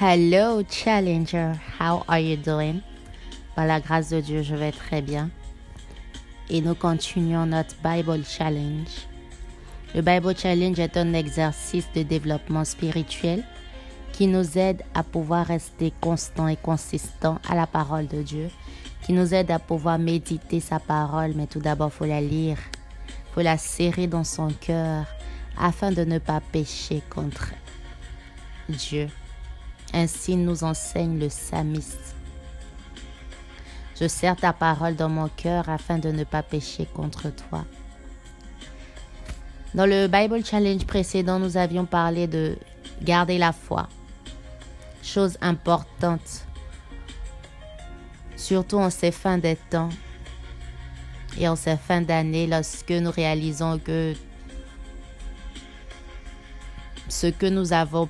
Hello Challenger, how are you doing? Par la grâce de Dieu, je vais très bien. Et nous continuons notre Bible Challenge. Le Bible Challenge est un exercice de développement spirituel qui nous aide à pouvoir rester constant et consistant à la parole de Dieu, qui nous aide à pouvoir méditer sa parole, mais tout d'abord, faut la lire, faut la serrer dans son cœur afin de ne pas pécher contre Dieu. Ainsi nous enseigne le psalmiste. Je serre ta parole dans mon cœur afin de ne pas pécher contre toi. Dans le Bible Challenge précédent, nous avions parlé de garder la foi. Chose importante, surtout en ces fins des temps et en ces fins d'année, lorsque nous réalisons que ce que nous avons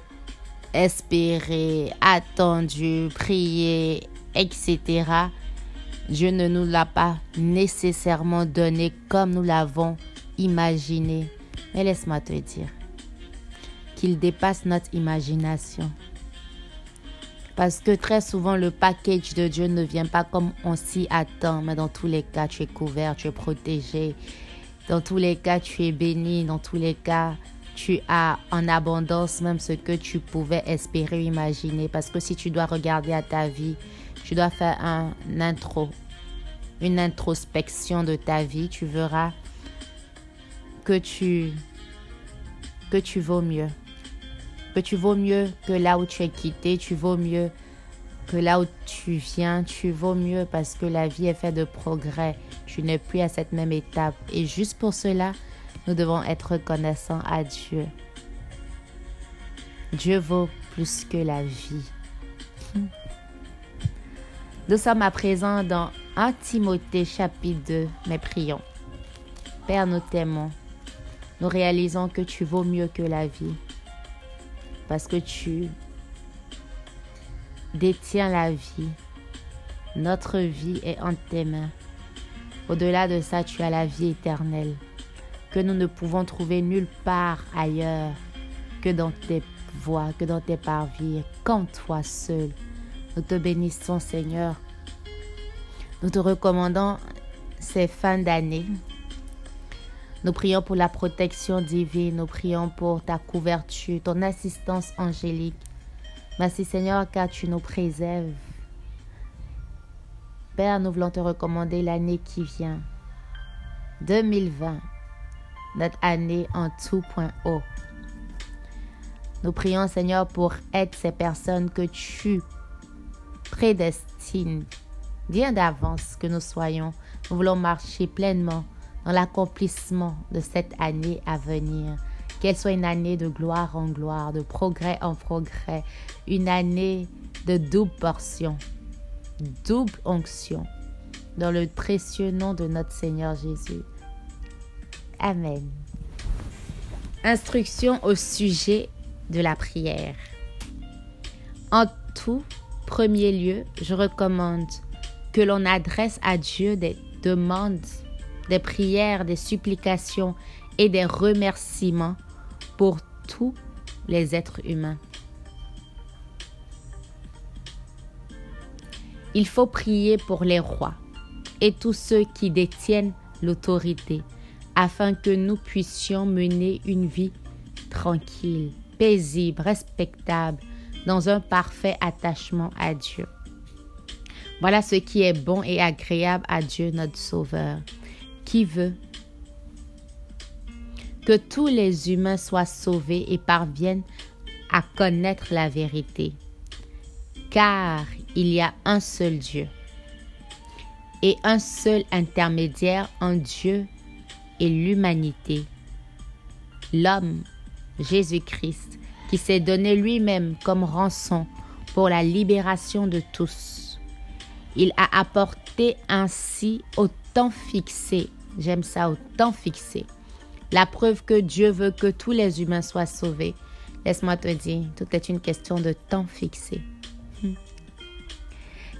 espéré, attendu, prié, etc., Dieu ne nous l'a pas nécessairement donné comme nous l'avons imaginé. Mais laisse-moi te dire qu'il dépasse notre imagination. Parce que très souvent, le package de Dieu ne vient pas comme on s'y attend. Mais dans tous les cas, tu es couvert, tu es protégé. Dans tous les cas, tu es béni. Dans tous les cas, tu as en abondance même ce que tu pouvais espérer, imaginer. Parce que si tu dois regarder à ta vie, tu dois faire un intro, une introspection de ta vie, tu verras que tu que tu vaux mieux. Que tu vaux mieux que là où tu es quitté, tu vaux mieux que là où tu viens, tu vaux mieux parce que la vie est faite de progrès. Tu n'es plus à cette même étape. Et juste pour cela, nous devons être reconnaissants à Dieu. Dieu vaut plus que la vie. Nous sommes à présent dans 1 Timothée chapitre 2, mais prions. Père, nous t'aimons. Nous réalisons que tu vaux mieux que la vie. Parce que tu détiens la vie. Notre vie est en tes mains. Au-delà de ça, tu as la vie éternelle que nous ne pouvons trouver nulle part ailleurs que dans tes voies, que dans tes parvis, qu'en toi seul. Nous te bénissons, Seigneur. Nous te recommandons ces fins d'année. Nous prions pour la protection divine, nous prions pour ta couverture, ton assistance angélique. Merci Seigneur car tu nous préserves. Père, nous voulons te recommander l'année qui vient, 2020 notre année en tout point haut. Nous prions, Seigneur, pour être ces personnes que tu prédestines bien d'avance que nous soyons. Nous voulons marcher pleinement dans l'accomplissement de cette année à venir. Qu'elle soit une année de gloire en gloire, de progrès en progrès, une année de double portion, double onction, dans le précieux nom de notre Seigneur Jésus. Amen. Instruction au sujet de la prière. En tout premier lieu, je recommande que l'on adresse à Dieu des demandes, des prières, des supplications et des remerciements pour tous les êtres humains. Il faut prier pour les rois et tous ceux qui détiennent l'autorité afin que nous puissions mener une vie tranquille, paisible, respectable, dans un parfait attachement à Dieu. Voilà ce qui est bon et agréable à Dieu notre Sauveur, qui veut que tous les humains soient sauvés et parviennent à connaître la vérité. Car il y a un seul Dieu et un seul intermédiaire en Dieu et l'humanité. L'homme, Jésus-Christ, qui s'est donné lui-même comme rançon pour la libération de tous. Il a apporté ainsi au temps fixé, j'aime ça, au temps fixé, la preuve que Dieu veut que tous les humains soient sauvés. Laisse-moi te dire, tout est une question de temps fixé. Hmm.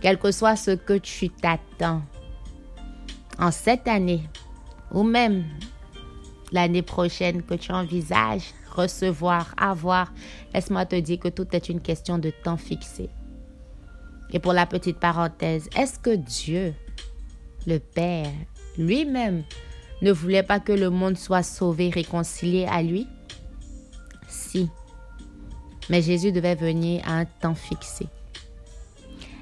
Quel que soit ce que tu t'attends en cette année, ou même l'année prochaine que tu envisages recevoir, avoir, laisse-moi te dire que tout est une question de temps fixé. Et pour la petite parenthèse, est-ce que Dieu, le Père, lui-même, ne voulait pas que le monde soit sauvé, réconcilié à lui? Si. Mais Jésus devait venir à un temps fixé.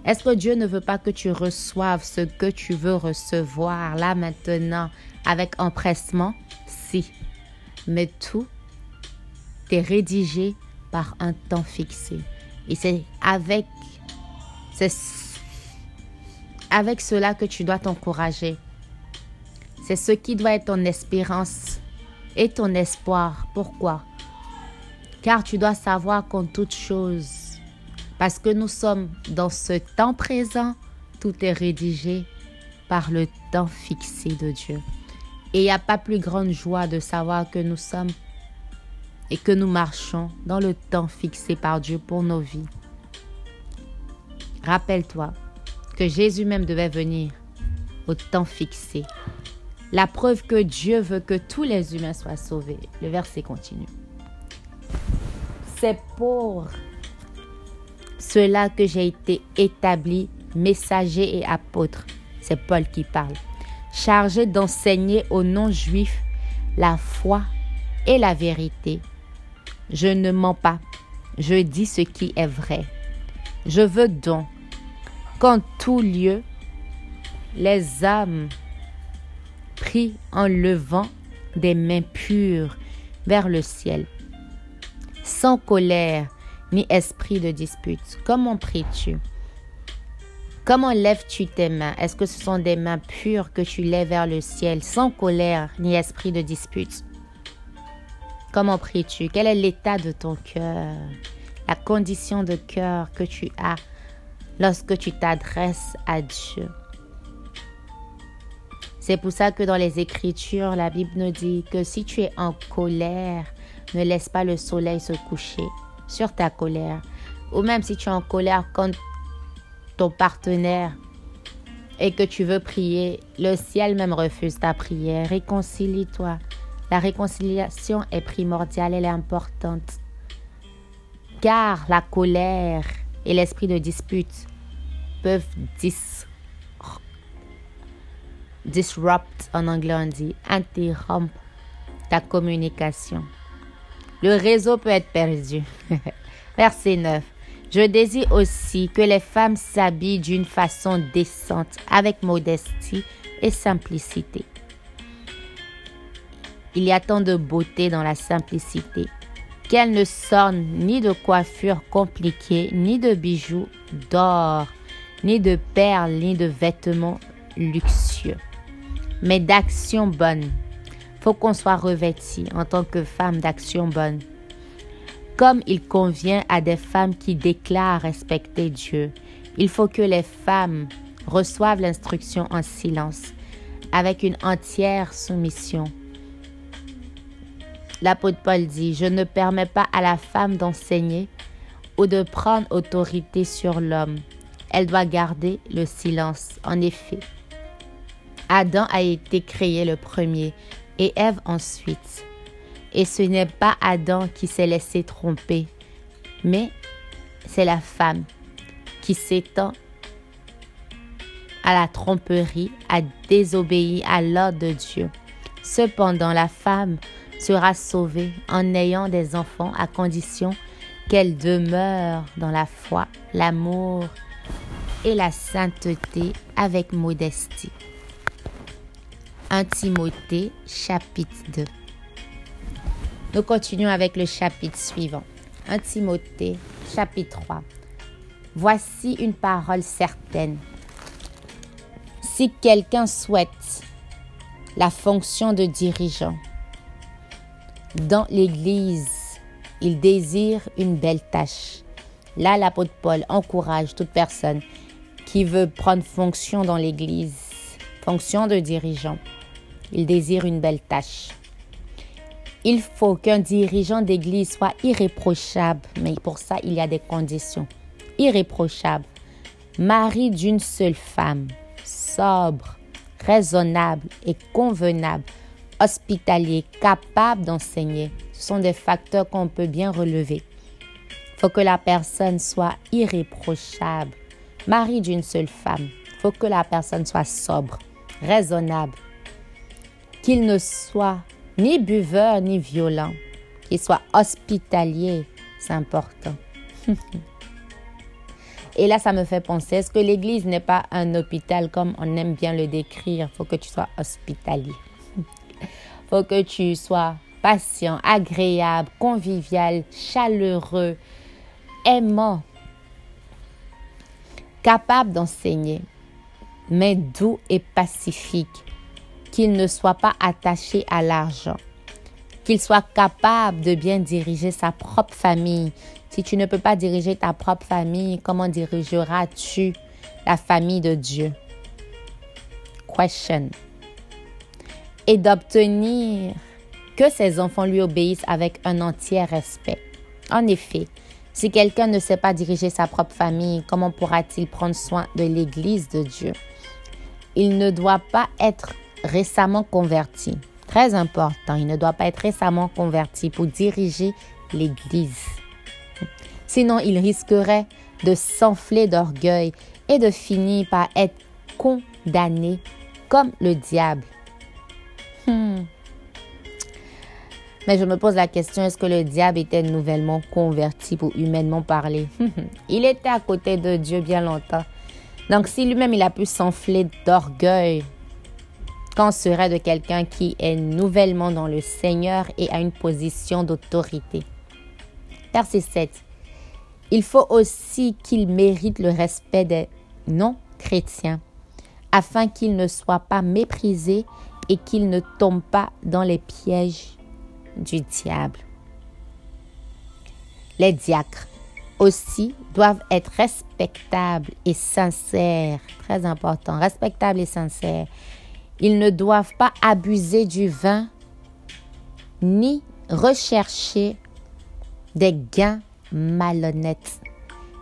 Est-ce que Dieu ne veut pas que tu reçoives ce que tu veux recevoir là maintenant avec empressement? Si. Mais tout est rédigé par un temps fixé. Et c'est avec, avec cela que tu dois t'encourager. C'est ce qui doit être ton espérance et ton espoir. Pourquoi? Car tu dois savoir qu'en toute chose, parce que nous sommes dans ce temps présent, tout est rédigé par le temps fixé de Dieu. Et il n'y a pas plus grande joie de savoir que nous sommes et que nous marchons dans le temps fixé par Dieu pour nos vies. Rappelle-toi que Jésus même devait venir au temps fixé. La preuve que Dieu veut que tous les humains soient sauvés. Le verset continue. C'est pour cela que j'ai été établi messager et apôtre. C'est Paul qui parle. Chargé d'enseigner aux non-juifs la foi et la vérité. Je ne mens pas. Je dis ce qui est vrai. Je veux donc qu'en tout lieu, les âmes prient en levant des mains pures vers le ciel, sans colère ni esprit de dispute. Comment pries-tu? Comment lèves-tu tes mains? Est-ce que ce sont des mains pures que tu lèves vers le ciel, sans colère ni esprit de dispute? Comment pries-tu? Quel est l'état de ton cœur? La condition de cœur que tu as lorsque tu t'adresses à Dieu. C'est pour ça que dans les Écritures, la Bible nous dit que si tu es en colère, ne laisse pas le soleil se coucher sur ta colère. Ou même si tu es en colère contre ton partenaire et que tu veux prier, le ciel même refuse ta prière. Réconcilie-toi. La réconciliation est primordiale, elle est importante. Car la colère et l'esprit de dispute peuvent disrupt, en anglais on dit, interrompre ta communication. Le réseau peut être perdu. Verset 9. Je désire aussi que les femmes s'habillent d'une façon décente, avec modestie et simplicité. Il y a tant de beauté dans la simplicité qu'elles ne sortent ni de coiffure compliquée, ni de bijoux d'or, ni de perles, ni de vêtements luxueux, mais d'actions bonnes faut qu'on soit revêti en tant que femme d'action bonne. Comme il convient à des femmes qui déclarent respecter Dieu, il faut que les femmes reçoivent l'instruction en silence, avec une entière soumission. L'apôtre Paul dit, je ne permets pas à la femme d'enseigner ou de prendre autorité sur l'homme. Elle doit garder le silence. En effet, Adam a été créé le premier et Ève ensuite. Et ce n'est pas Adam qui s'est laissé tromper, mais c'est la femme qui s'étend à la tromperie, a désobéi à l'ordre de Dieu. Cependant, la femme sera sauvée en ayant des enfants à condition qu'elle demeure dans la foi, l'amour et la sainteté avec modestie. 1 Timothée chapitre 2. Nous continuons avec le chapitre suivant. 1 Timothée chapitre 3. Voici une parole certaine. Si quelqu'un souhaite la fonction de dirigeant dans l'Église, il désire une belle tâche. Là, l'apôtre Paul encourage toute personne qui veut prendre fonction dans l'Église, fonction de dirigeant il désire une belle tâche. Il faut qu'un dirigeant d'église soit irréprochable, mais pour ça, il y a des conditions. Irréprochable, mari d'une seule femme, sobre, raisonnable et convenable, hospitalier, capable d'enseigner, Ce sont des facteurs qu'on peut bien relever. Il faut que la personne soit irréprochable, mari d'une seule femme. Il faut que la personne soit sobre, raisonnable, qu'il ne soit ni buveur ni violent, qu'il soit hospitalier, c'est important. Et là, ça me fait penser, est-ce que l'Église n'est pas un hôpital comme on aime bien le décrire? Il faut que tu sois hospitalier. Il faut que tu sois patient, agréable, convivial, chaleureux, aimant, capable d'enseigner, mais doux et pacifique, qu'il ne soit pas attaché à l'argent, qu'il soit capable de bien diriger sa propre famille, si tu ne peux pas diriger ta propre famille, comment dirigeras-tu la famille de Dieu? Question. Et d'obtenir que ses enfants lui obéissent avec un entier respect. En effet, si quelqu'un ne sait pas diriger sa propre famille, comment pourra-t-il prendre soin de l'Église de Dieu? Il ne doit pas être récemment converti. Très important, il ne doit pas être récemment converti pour diriger l'Église. Sinon, il risquerait de s'enfler d'orgueil et de finir par être condamné comme le diable. Hmm. Mais je me pose la question, est-ce que le diable était nouvellement converti pour humainement parler? Il était à côté de Dieu bien longtemps. Donc si lui-même il a pu s'enfler d'orgueil, qu'en serait de quelqu'un qui est nouvellement dans le Seigneur et a une position d'autorité? Verset 7. Il faut aussi qu'il mérite le respect des non-chrétiens, afin qu'il ne soit pas méprisé et qu'il ne tombe pas dans les pièges du diable. Les diacres aussi doivent être respectables et sincères, très important, respectables et sincères. Ils ne doivent pas abuser du vin ni rechercher des gains malhonnête,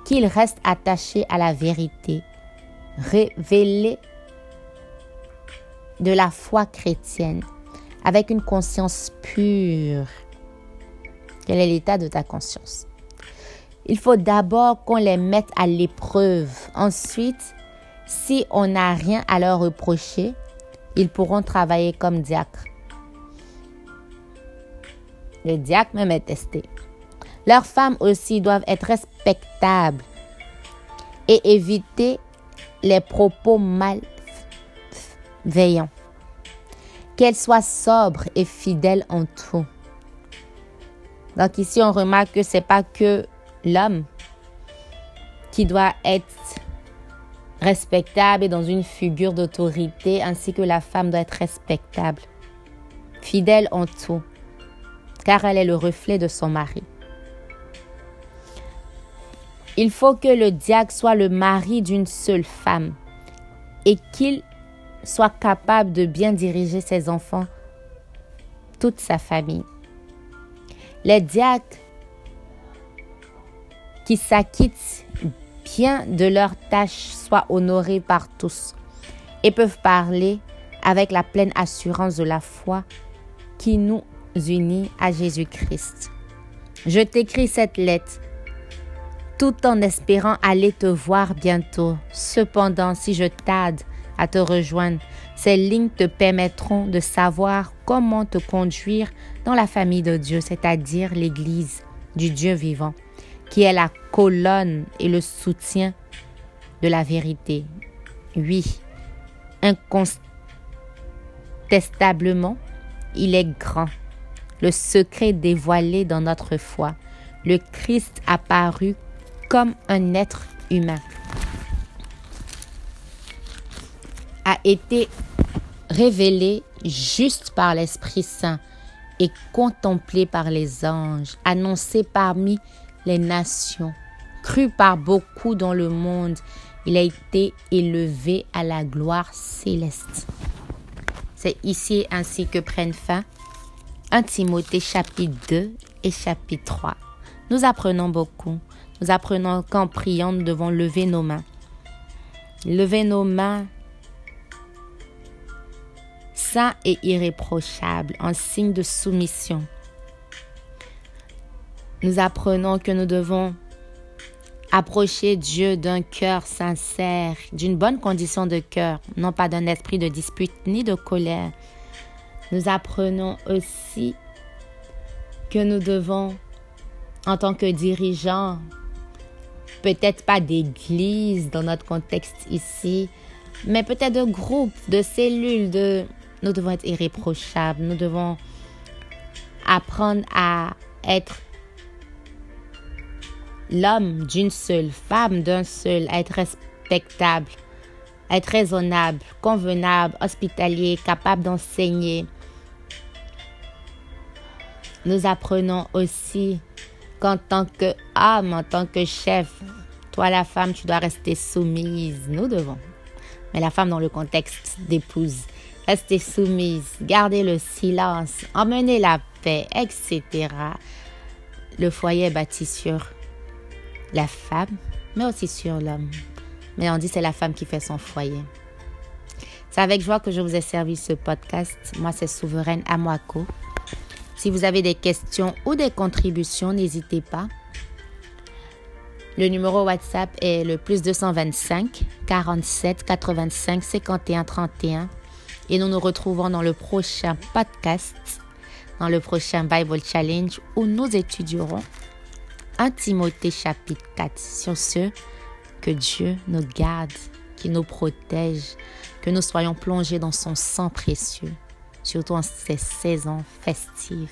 qu'il reste attaché à la vérité, révélée de la foi chrétienne, avec une conscience pure. Quel est l'état de ta conscience? Il faut d'abord qu'on les mette à l'épreuve. Ensuite, si on n'a rien à leur reprocher, ils pourront travailler comme diacres. Le diacre même est testé. Leurs femmes aussi doivent être respectables et éviter les propos malveillants. Qu'elles soient sobres et fidèles en tout. Donc ici, on remarque que ce n'est pas que l'homme qui doit être respectable et dans une figure d'autorité, ainsi que la femme doit être respectable, fidèle en tout, car elle est le reflet de son mari. Il faut que le diacre soit le mari d'une seule femme et qu'il soit capable de bien diriger ses enfants, toute sa famille. Les diacres qui s'acquittent de leurs tâches soient honorés par tous et peuvent parler avec la pleine assurance de la foi qui nous unit à Jésus-Christ. Je t'écris cette lettre tout en espérant aller te voir bientôt. Cependant, si je tarde à te rejoindre, ces lignes te permettront de savoir comment te conduire dans la famille de Dieu, c'est-à-dire l'Église du Dieu vivant, qui est la colonne et le soutien de la vérité. Oui, incontestablement, il est grand, le secret dévoilé dans notre foi. Le Christ apparu comme un être humain a été révélé juste par l'Esprit Saint et contemplé par les anges, annoncé parmi les nations, cru par beaucoup dans le monde, il a été élevé à la gloire céleste. C'est ici ainsi que prennent fin 1 Timothée chapitre 2 et chapitre 3. Nous apprenons beaucoup. Nous apprenons qu'en priant, nous devons lever nos mains. Lever nos mains saints et irréprochables en signe de soumission. Nous apprenons que nous devons approcher Dieu d'un cœur sincère, d'une bonne condition de cœur, non pas d'un esprit de dispute ni de colère. Nous apprenons aussi que nous devons, en tant que dirigeants, peut-être pas d'église dans notre contexte ici, mais peut-être de groupes, de cellules, nous devons être irréprochables, nous devons apprendre à être l'homme d'une seule, femme d'un seul, être respectable, être raisonnable, convenable, hospitalier, capable d'enseigner. Nous apprenons aussi qu'en tant qu'homme, en tant que chef, toi la femme, tu dois rester soumise. Nous devons. Mais la femme dans le contexte d'épouse, rester soumise, garder le silence, emmener la paix, etc. Le foyer est bâti sur la femme, mais aussi sur l'homme. Mais on dit c'est la femme qui fait son foyer. C'est avec joie que je vous ai servi ce podcast. Moi, c'est Souveraine Amwako. Si vous avez des questions ou des contributions, n'hésitez pas. Le numéro WhatsApp est le plus 225 47 85 51 31. Et nous nous retrouvons dans le prochain podcast, dans le prochain Bible Challenge où nous étudierons 1 Timothée chapitre 4. Sur ce, que Dieu nous garde, qu'il nous protège, que nous soyons plongés dans son sang précieux, surtout en ces saisons festives.